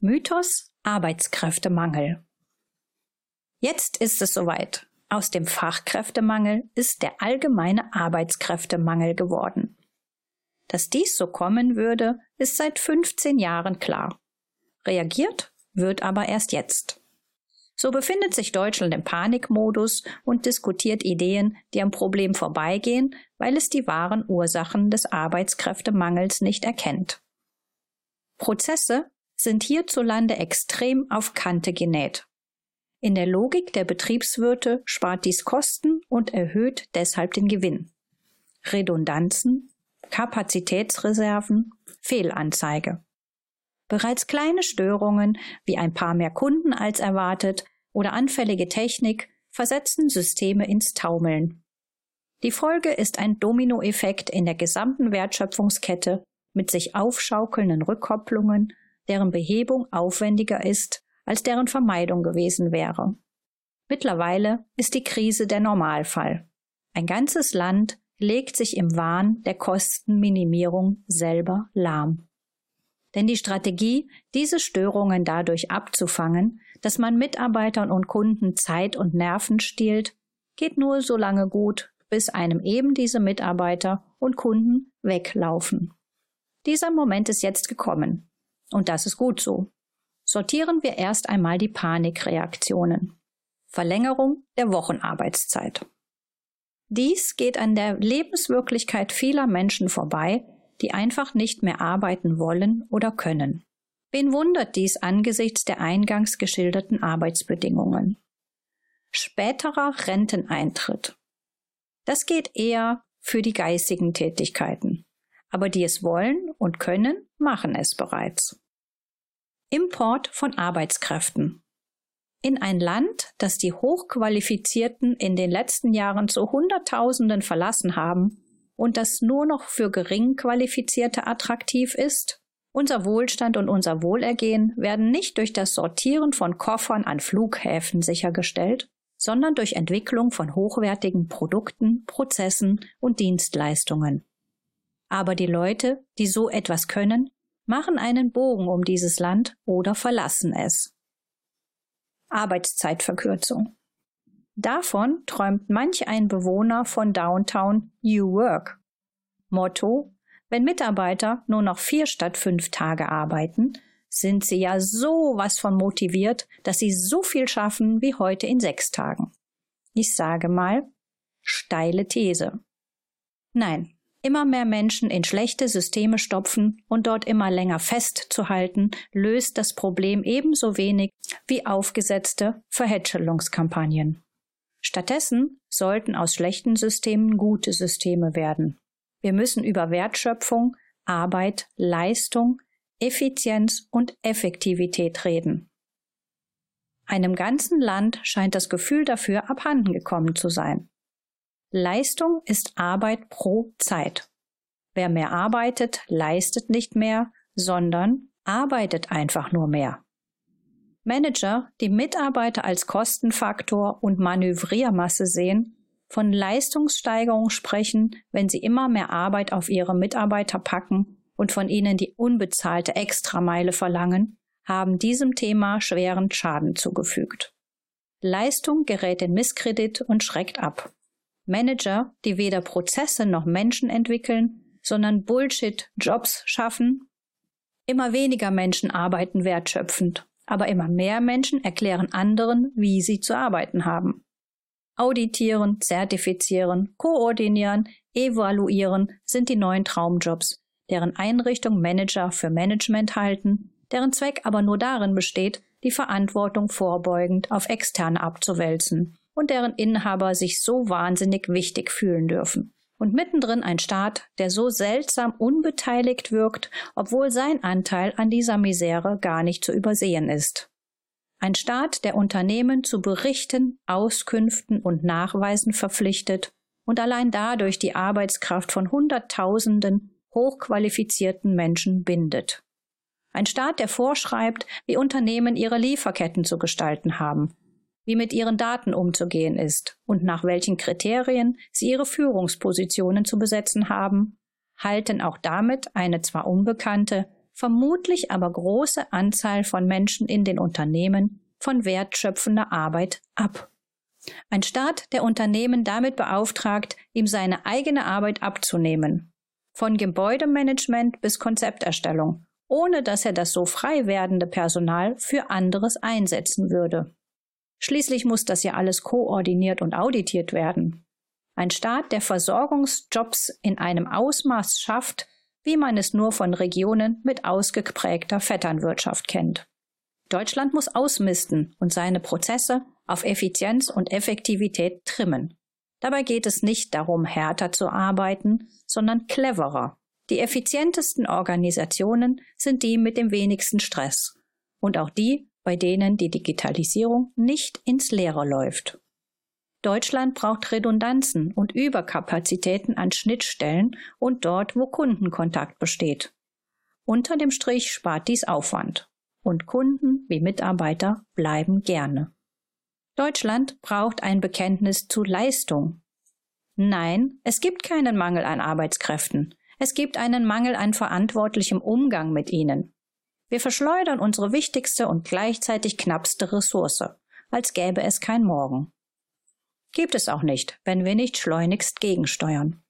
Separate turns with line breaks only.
Mythos Arbeitskräftemangel. Jetzt ist es soweit. Aus dem Fachkräftemangel ist der allgemeine Arbeitskräftemangel geworden. Dass dies so kommen würde, ist seit 15 Jahren klar. Reagiert wird aber erst jetzt. So befindet sich Deutschland im Panikmodus und diskutiert Ideen, die am Problem vorbeigehen, weil es die wahren Ursachen des Arbeitskräftemangels nicht erkennt. Prozesse sind hierzulande extrem auf Kante genäht. In der Logik der Betriebswirte spart dies Kosten und erhöht deshalb den Gewinn. Redundanzen, Kapazitätsreserven, Fehlanzeige. Bereits kleine Störungen wie ein paar mehr Kunden als erwartet oder anfällige Technik versetzen Systeme ins Taumeln. Die Folge ist ein Dominoeffekt in der gesamten Wertschöpfungskette mit sich aufschaukelnden Rückkopplungen, deren Behebung aufwendiger ist, als deren Vermeidung gewesen wäre. Mittlerweile ist die Krise der Normalfall. Ein ganzes Land legt sich im Wahn der Kostenminimierung selber lahm. Denn die Strategie, diese Störungen dadurch abzufangen, dass man Mitarbeitern und Kunden Zeit und Nerven stiehlt, geht nur so lange gut, bis einem eben diese Mitarbeiter und Kunden weglaufen. Dieser Moment ist jetzt gekommen. Und das ist gut so. Sortieren wir erst einmal die Panikreaktionen. Verlängerung der Wochenarbeitszeit. Dies geht an der Lebenswirklichkeit vieler Menschen vorbei, die einfach nicht mehr arbeiten wollen oder können. Wen wundert dies angesichts der eingangs geschilderten Arbeitsbedingungen? Späterer Renteneintritt. Das geht eher für die geistigen Tätigkeiten. Aber die es wollen und können, machen es bereits. Import von Arbeitskräften. In ein Land, das die Hochqualifizierten in den letzten Jahren zu Hunderttausenden verlassen haben, und das nur noch für gering qualifizierte attraktiv ist? Unser Wohlstand und unser Wohlergehen werden nicht durch das Sortieren von Koffern an Flughäfen sichergestellt, sondern durch Entwicklung von hochwertigen Produkten, Prozessen und Dienstleistungen. Aber die Leute, die so etwas können, machen einen Bogen um dieses Land oder verlassen es. Arbeitszeitverkürzung. Davon träumt manch ein Bewohner von Downtown New Work. Motto, wenn Mitarbeiter nur noch vier statt fünf Tage arbeiten, sind sie ja so was von motiviert, dass sie so viel schaffen wie heute in sechs Tagen. Ich sage mal, steile These. Nein, immer mehr Menschen in schlechte Systeme stopfen und dort immer länger festzuhalten, löst das Problem ebenso wenig wie aufgesetzte Verhätschelungskampagnen. Stattdessen sollten aus schlechten Systemen gute Systeme werden. Wir müssen über Wertschöpfung, Arbeit, Leistung, Effizienz und Effektivität reden. Einem ganzen Land scheint das Gefühl dafür abhanden gekommen zu sein. Leistung ist Arbeit pro Zeit. Wer mehr arbeitet, leistet nicht mehr, sondern arbeitet einfach nur mehr. Manager, die Mitarbeiter als Kostenfaktor und Manövriermasse sehen, von Leistungssteigerung sprechen, wenn sie immer mehr Arbeit auf ihre Mitarbeiter packen und von ihnen die unbezahlte Extrameile verlangen, haben diesem Thema schweren Schaden zugefügt. Leistung gerät in Misskredit und schreckt ab. Manager, die weder Prozesse noch Menschen entwickeln, sondern Bullshit-Jobs schaffen. Immer weniger Menschen arbeiten wertschöpfend aber immer mehr Menschen erklären anderen, wie sie zu arbeiten haben. Auditieren, zertifizieren, koordinieren, evaluieren sind die neuen Traumjobs, deren Einrichtung Manager für Management halten, deren Zweck aber nur darin besteht, die Verantwortung vorbeugend auf Externe abzuwälzen und deren Inhaber sich so wahnsinnig wichtig fühlen dürfen und mittendrin ein Staat, der so seltsam unbeteiligt wirkt, obwohl sein Anteil an dieser Misere gar nicht zu übersehen ist. Ein Staat, der Unternehmen zu Berichten, Auskünften und Nachweisen verpflichtet und allein dadurch die Arbeitskraft von Hunderttausenden hochqualifizierten Menschen bindet. Ein Staat, der vorschreibt, wie Unternehmen ihre Lieferketten zu gestalten haben wie mit ihren Daten umzugehen ist und nach welchen Kriterien sie ihre Führungspositionen zu besetzen haben, halten auch damit eine zwar unbekannte, vermutlich aber große Anzahl von Menschen in den Unternehmen von wertschöpfender Arbeit ab. Ein Staat, der Unternehmen damit beauftragt, ihm seine eigene Arbeit abzunehmen, von Gebäudemanagement bis Konzepterstellung, ohne dass er das so frei werdende Personal für anderes einsetzen würde. Schließlich muss das ja alles koordiniert und auditiert werden. Ein Staat, der Versorgungsjobs in einem Ausmaß schafft, wie man es nur von Regionen mit ausgeprägter Vetternwirtschaft kennt. Deutschland muss ausmisten und seine Prozesse auf Effizienz und Effektivität trimmen. Dabei geht es nicht darum, härter zu arbeiten, sondern cleverer. Die effizientesten Organisationen sind die mit dem wenigsten Stress und auch die, bei denen die Digitalisierung nicht ins Leere läuft. Deutschland braucht Redundanzen und Überkapazitäten an Schnittstellen und dort, wo Kundenkontakt besteht. Unter dem Strich spart dies Aufwand. Und Kunden wie Mitarbeiter bleiben gerne. Deutschland braucht ein Bekenntnis zu Leistung. Nein, es gibt keinen Mangel an Arbeitskräften. Es gibt einen Mangel an verantwortlichem Umgang mit ihnen. Wir verschleudern unsere wichtigste und gleichzeitig knappste Ressource, als gäbe es kein Morgen. Gibt es auch nicht, wenn wir nicht schleunigst gegensteuern.